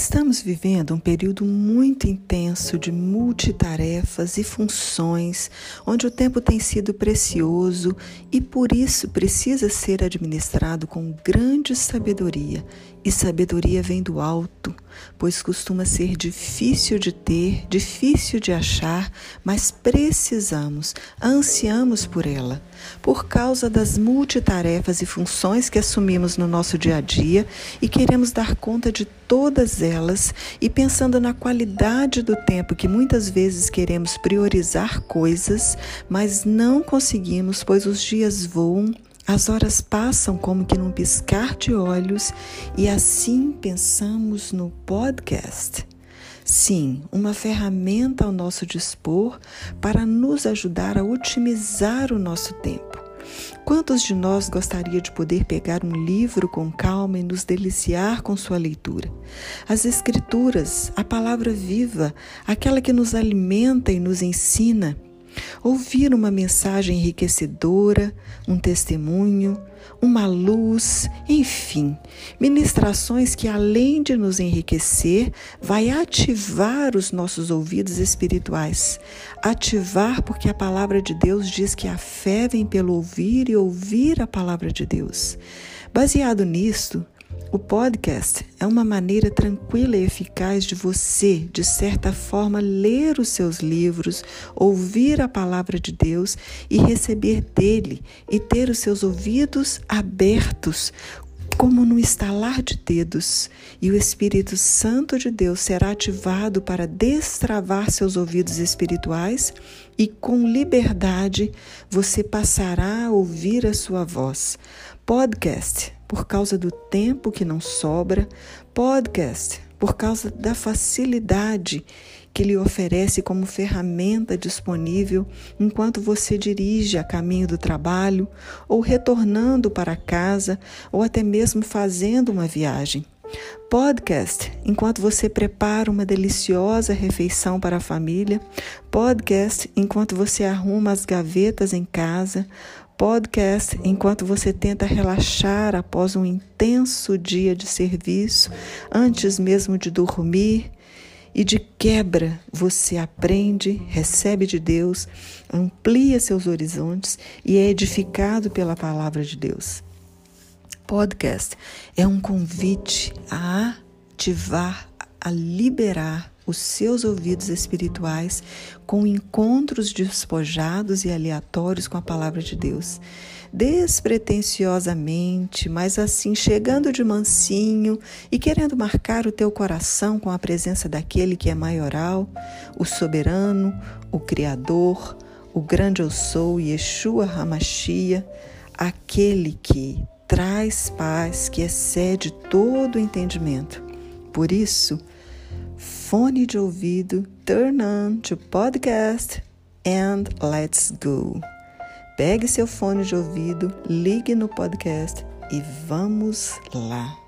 Estamos vivendo um período muito intenso de multitarefas e funções, onde o tempo tem sido precioso e por isso precisa ser administrado com grande sabedoria. E sabedoria vem do alto, pois costuma ser difícil de ter, difícil de achar, mas precisamos, ansiamos por ela, por causa das multitarefas e funções que assumimos no nosso dia a dia e queremos dar conta de todas elas e pensando na qualidade do tempo que muitas vezes queremos priorizar coisas, mas não conseguimos, pois os dias voam, as horas passam como que num piscar de olhos e assim pensamos no podcast. Sim, uma ferramenta ao nosso dispor para nos ajudar a otimizar o nosso tempo. Quantos de nós gostaria de poder pegar um livro com calma e nos deliciar com sua leitura? As Escrituras, a palavra viva, aquela que nos alimenta e nos ensina, ouvir uma mensagem enriquecedora, um testemunho, uma luz, enfim, ministrações que além de nos enriquecer, vai ativar os nossos ouvidos espirituais. Ativar porque a palavra de Deus diz que a fé vem pelo ouvir e ouvir a palavra de Deus. Baseado nisto, o podcast é uma maneira tranquila e eficaz de você, de certa forma, ler os seus livros, ouvir a palavra de Deus e receber dele e ter os seus ouvidos abertos, como no estalar de dedos, e o Espírito Santo de Deus será ativado para destravar seus ouvidos espirituais e com liberdade você passará a ouvir a sua voz. Podcast por causa do tempo que não sobra, podcast, por causa da facilidade que lhe oferece como ferramenta disponível enquanto você dirige a caminho do trabalho, ou retornando para casa, ou até mesmo fazendo uma viagem. Podcast, enquanto você prepara uma deliciosa refeição para a família. Podcast, enquanto você arruma as gavetas em casa podcast enquanto você tenta relaxar após um intenso dia de serviço, antes mesmo de dormir. E de quebra você aprende, recebe de Deus, amplia seus horizontes e é edificado pela palavra de Deus. Podcast é um convite a ativar, a liberar os seus ouvidos espirituais com encontros despojados e aleatórios com a palavra de Deus. Despretensiosamente, mas assim chegando de mansinho e querendo marcar o teu coração com a presença daquele que é maioral, o soberano, o Criador, o grande eu sou, Yeshua Hamashia, aquele que traz paz que excede todo entendimento. Por isso, fone de ouvido, turn on to podcast and let's go. Pegue seu fone de ouvido, ligue no podcast e vamos lá.